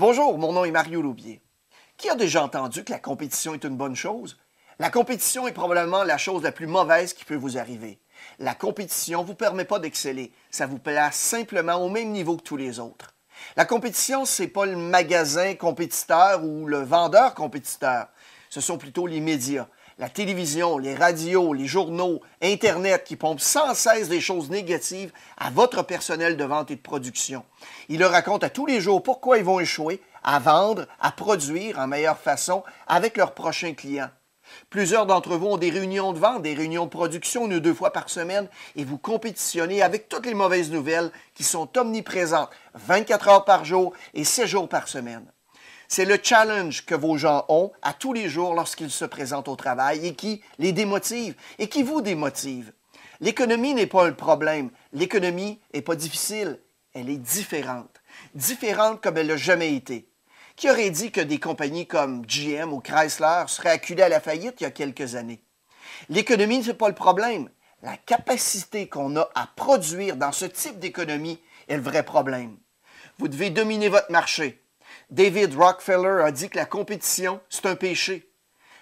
Bonjour, mon nom est Mario Loubier. Qui a déjà entendu que la compétition est une bonne chose? La compétition est probablement la chose la plus mauvaise qui peut vous arriver. La compétition ne vous permet pas d'exceller, ça vous place simplement au même niveau que tous les autres. La compétition, ce n'est pas le magasin compétiteur ou le vendeur compétiteur, ce sont plutôt les médias la télévision, les radios, les journaux, Internet qui pompent sans cesse des choses négatives à votre personnel de vente et de production. Ils leur racontent à tous les jours pourquoi ils vont échouer à vendre, à produire en meilleure façon avec leurs prochains clients. Plusieurs d'entre vous ont des réunions de vente, des réunions de production une ou deux fois par semaine et vous compétitionnez avec toutes les mauvaises nouvelles qui sont omniprésentes 24 heures par jour et 7 jours par semaine. C'est le challenge que vos gens ont à tous les jours lorsqu'ils se présentent au travail et qui les démotive et qui vous démotive. L'économie n'est pas un problème. L'économie n'est pas difficile. Elle est différente. Différente comme elle n'a jamais été. Qui aurait dit que des compagnies comme GM ou Chrysler seraient acculées à la faillite il y a quelques années? L'économie, n'est pas le problème. La capacité qu'on a à produire dans ce type d'économie est le vrai problème. Vous devez dominer votre marché. David Rockefeller a dit que la compétition, c'est un péché.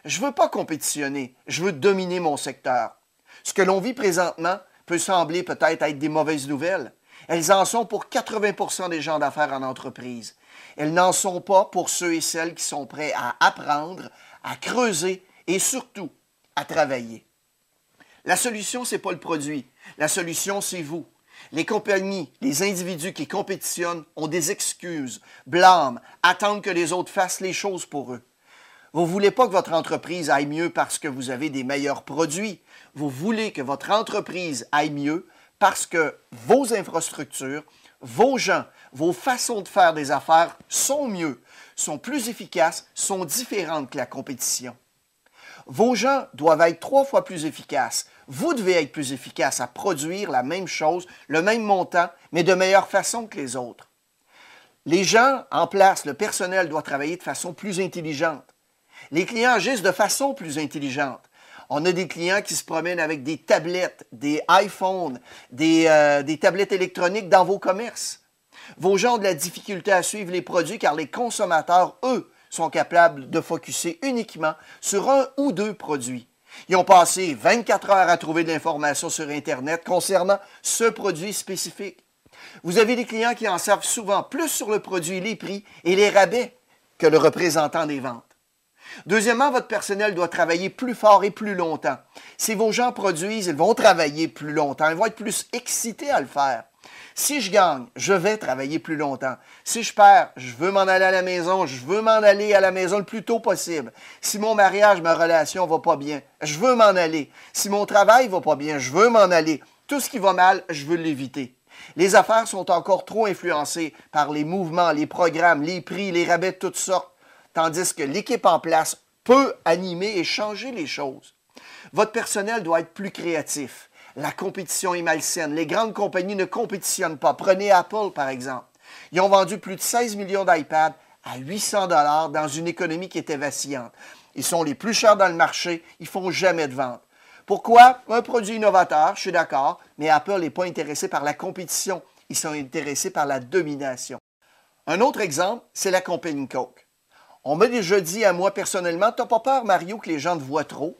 Je ne veux pas compétitionner, je veux dominer mon secteur. Ce que l'on vit présentement peut sembler peut-être être des mauvaises nouvelles. Elles en sont pour 80% des gens d'affaires en entreprise. Elles n'en sont pas pour ceux et celles qui sont prêts à apprendre, à creuser et surtout à travailler. La solution, ce n'est pas le produit. La solution, c'est vous. Les compagnies, les individus qui compétitionnent ont des excuses, blâment, attendent que les autres fassent les choses pour eux. Vous ne voulez pas que votre entreprise aille mieux parce que vous avez des meilleurs produits. Vous voulez que votre entreprise aille mieux parce que vos infrastructures, vos gens, vos façons de faire des affaires sont mieux, sont plus efficaces, sont différentes que la compétition. Vos gens doivent être trois fois plus efficaces. Vous devez être plus efficace à produire la même chose, le même montant, mais de meilleure façon que les autres. Les gens en place, le personnel doit travailler de façon plus intelligente. Les clients agissent de façon plus intelligente. On a des clients qui se promènent avec des tablettes, des iPhones, des, euh, des tablettes électroniques dans vos commerces. Vos gens ont de la difficulté à suivre les produits car les consommateurs, eux, sont capables de focuser uniquement sur un ou deux produits. Ils ont passé 24 heures à trouver de l'information sur Internet concernant ce produit spécifique. Vous avez des clients qui en savent souvent plus sur le produit, les prix et les rabais que le représentant des ventes. Deuxièmement, votre personnel doit travailler plus fort et plus longtemps. Si vos gens produisent, ils vont travailler plus longtemps, ils vont être plus excités à le faire. Si je gagne, je vais travailler plus longtemps. Si je perds, je veux m'en aller à la maison, je veux m'en aller à la maison le plus tôt possible. Si mon mariage, ma relation va pas bien, je veux m'en aller. Si mon travail va pas bien, je veux m'en aller. Tout ce qui va mal, je veux l'éviter. Les affaires sont encore trop influencées par les mouvements, les programmes, les prix, les rabais de toutes sortes, tandis que l'équipe en place peut animer et changer les choses. Votre personnel doit être plus créatif la compétition est malsaine. Les grandes compagnies ne compétitionnent pas. Prenez Apple, par exemple. Ils ont vendu plus de 16 millions d'iPads à 800 dollars dans une économie qui était vacillante. Ils sont les plus chers dans le marché. Ils font jamais de vente. Pourquoi? Un produit innovateur, je suis d'accord, mais Apple n'est pas intéressé par la compétition. Ils sont intéressés par la domination. Un autre exemple, c'est la compagnie Coke. On m'a déjà dit à moi personnellement, t'as pas peur, Mario, que les gens te voient trop?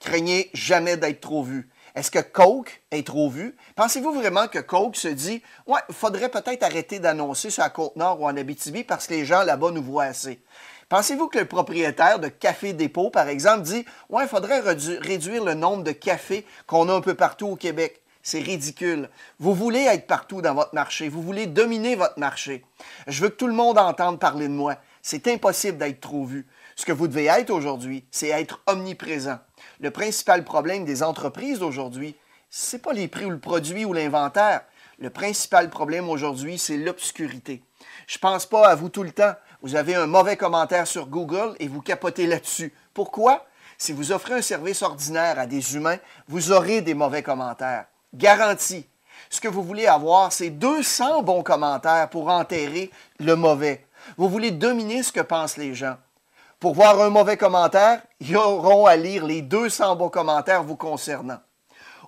Craignez jamais d'être trop vu. Est-ce que Coke est trop vu? Pensez-vous vraiment que Coke se dit Ouais, il faudrait peut-être arrêter d'annoncer sur la Côte-Nord ou en Abitibi parce que les gens là-bas nous voient assez? Pensez-vous que le propriétaire de Café Dépôt, par exemple, dit Ouais, il faudrait réduire le nombre de cafés qu'on a un peu partout au Québec? C'est ridicule. Vous voulez être partout dans votre marché. Vous voulez dominer votre marché. Je veux que tout le monde entende parler de moi. C'est impossible d'être trop vu. Ce que vous devez être aujourd'hui, c'est être omniprésent. Le principal problème des entreprises aujourd'hui, ce n'est pas les prix ou le produit ou l'inventaire. Le principal problème aujourd'hui, c'est l'obscurité. Je ne pense pas à vous tout le temps. Vous avez un mauvais commentaire sur Google et vous capotez là-dessus. Pourquoi? Si vous offrez un service ordinaire à des humains, vous aurez des mauvais commentaires. Garantie. Ce que vous voulez avoir, c'est 200 bons commentaires pour enterrer le mauvais. Vous voulez dominer ce que pensent les gens. Pour voir un mauvais commentaire, ils auront à lire les 200 bons commentaires vous concernant.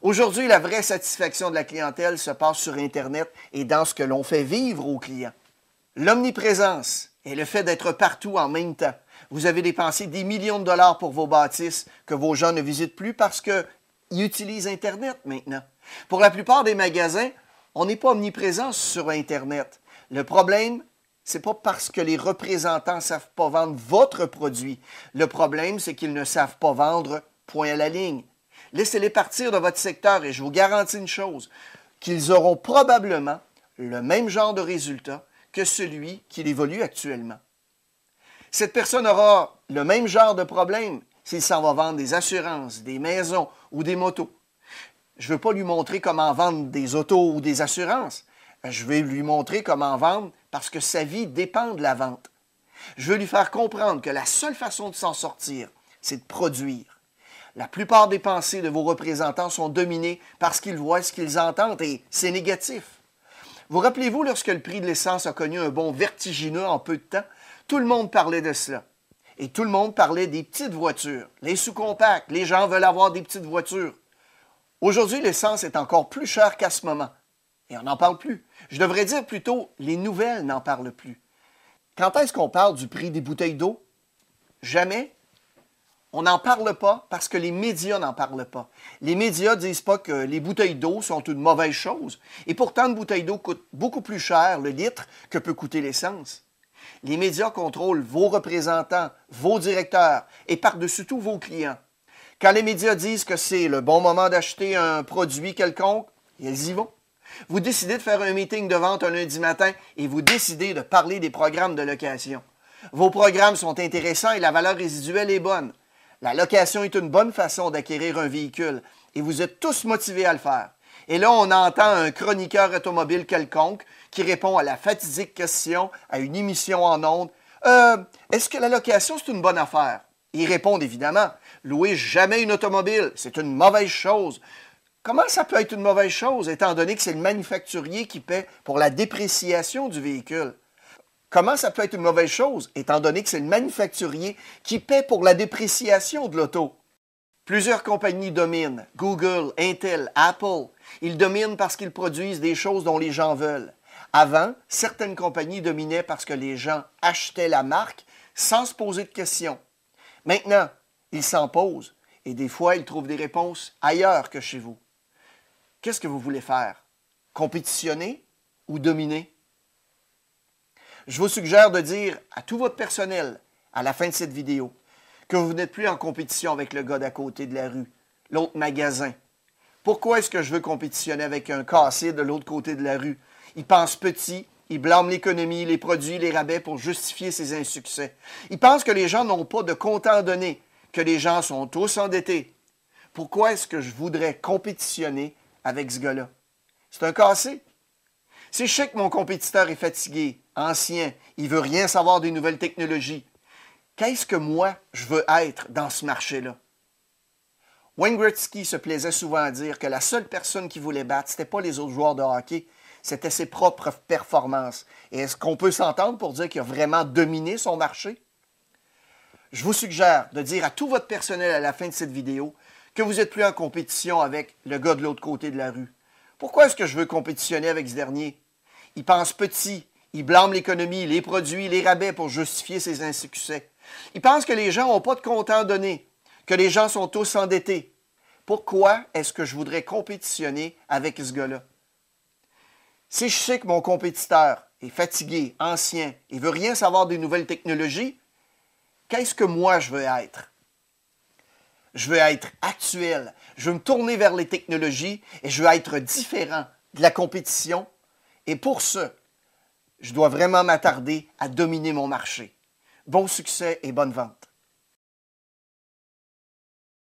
Aujourd'hui, la vraie satisfaction de la clientèle se passe sur Internet et dans ce que l'on fait vivre aux clients. L'omniprésence est le fait d'être partout en même temps. Vous avez dépensé des millions de dollars pour vos bâtisses que vos gens ne visitent plus parce qu'ils utilisent Internet maintenant. Pour la plupart des magasins, on n'est pas omniprésent sur Internet. Le problème, c'est pas parce que les représentants ne savent pas vendre votre produit. Le problème, c'est qu'ils ne savent pas vendre point à la ligne. Laissez-les partir de votre secteur et je vous garantis une chose, qu'ils auront probablement le même genre de résultat que celui qu'il évolue actuellement. Cette personne aura le même genre de problème s'il s'en va vendre des assurances, des maisons ou des motos. Je ne veux pas lui montrer comment vendre des autos ou des assurances. Je vais lui montrer comment vendre parce que sa vie dépend de la vente. Je veux lui faire comprendre que la seule façon de s'en sortir, c'est de produire. La plupart des pensées de vos représentants sont dominées par ce qu'ils voient, ce qu'ils entendent, et c'est négatif. Vous rappelez-vous lorsque le prix de l'essence a connu un bond vertigineux en peu de temps? Tout le monde parlait de cela. Et tout le monde parlait des petites voitures, les sous-compacts. Les gens veulent avoir des petites voitures. Aujourd'hui, l'essence est encore plus chère qu'à ce moment. Et on n'en parle plus. Je devrais dire plutôt, les nouvelles n'en parlent plus. Quand est-ce qu'on parle du prix des bouteilles d'eau? Jamais. On n'en parle pas parce que les médias n'en parlent pas. Les médias ne disent pas que les bouteilles d'eau sont une mauvaise chose. Et pourtant, une bouteille d'eau coûte beaucoup plus cher le litre que peut coûter l'essence. Les médias contrôlent vos représentants, vos directeurs et par-dessus tout vos clients. Quand les médias disent que c'est le bon moment d'acheter un produit quelconque, ils y vont. Vous décidez de faire un meeting de vente un lundi matin et vous décidez de parler des programmes de location. Vos programmes sont intéressants et la valeur résiduelle est bonne. La location est une bonne façon d'acquérir un véhicule et vous êtes tous motivés à le faire. Et là, on entend un chroniqueur automobile quelconque qui répond à la fatidique question à une émission en ondes euh, Est-ce que la location, c'est une bonne affaire? Ils répondent évidemment Louer jamais une automobile, c'est une mauvaise chose. Comment ça peut être une mauvaise chose, étant donné que c'est le manufacturier qui paie pour la dépréciation du véhicule? Comment ça peut être une mauvaise chose, étant donné que c'est le manufacturier qui paie pour la dépréciation de l'auto? Plusieurs compagnies dominent, Google, Intel, Apple. Ils dominent parce qu'ils produisent des choses dont les gens veulent. Avant, certaines compagnies dominaient parce que les gens achetaient la marque sans se poser de questions. Maintenant, ils s'en posent et des fois, ils trouvent des réponses ailleurs que chez vous. Qu'est-ce que vous voulez faire? Compétitionner ou dominer? Je vous suggère de dire à tout votre personnel, à la fin de cette vidéo, que vous n'êtes plus en compétition avec le gars d'à côté de la rue, l'autre magasin. Pourquoi est-ce que je veux compétitionner avec un cassé de l'autre côté de la rue? Il pense petit, il blâme l'économie, les produits, les rabais pour justifier ses insuccès. Il pense que les gens n'ont pas de compte à donner, que les gens sont tous endettés. Pourquoi est-ce que je voudrais compétitionner avec ce gars-là? C'est un cassé. C'est chic que mon compétiteur est fatigué, ancien, il veut rien savoir des nouvelles technologies. Qu'est-ce que moi, je veux être dans ce marché-là? Wayne se plaisait souvent à dire que la seule personne qui voulait battre, ce n'était pas les autres joueurs de hockey, c'était ses propres performances. Et est-ce qu'on peut s'entendre pour dire qu'il a vraiment dominé son marché? Je vous suggère de dire à tout votre personnel à la fin de cette vidéo que vous n'êtes plus en compétition avec le gars de l'autre côté de la rue. Pourquoi est-ce que je veux compétitionner avec ce dernier? Il pense petit, il blâme l'économie, les produits, les rabais pour justifier ses insuccès. Il pense que les gens n'ont pas de compte à donner, que les gens sont tous endettés. Pourquoi est-ce que je voudrais compétitionner avec ce gars-là? Si je sais que mon compétiteur est fatigué, ancien, et veut rien savoir des nouvelles technologies, qu'est-ce que moi je veux être? Je veux être actuel. Je veux me tourner vers les technologies et je veux être différent de la compétition. Et pour ce, je dois vraiment m'attarder à dominer mon marché. Bon succès et bonne vente.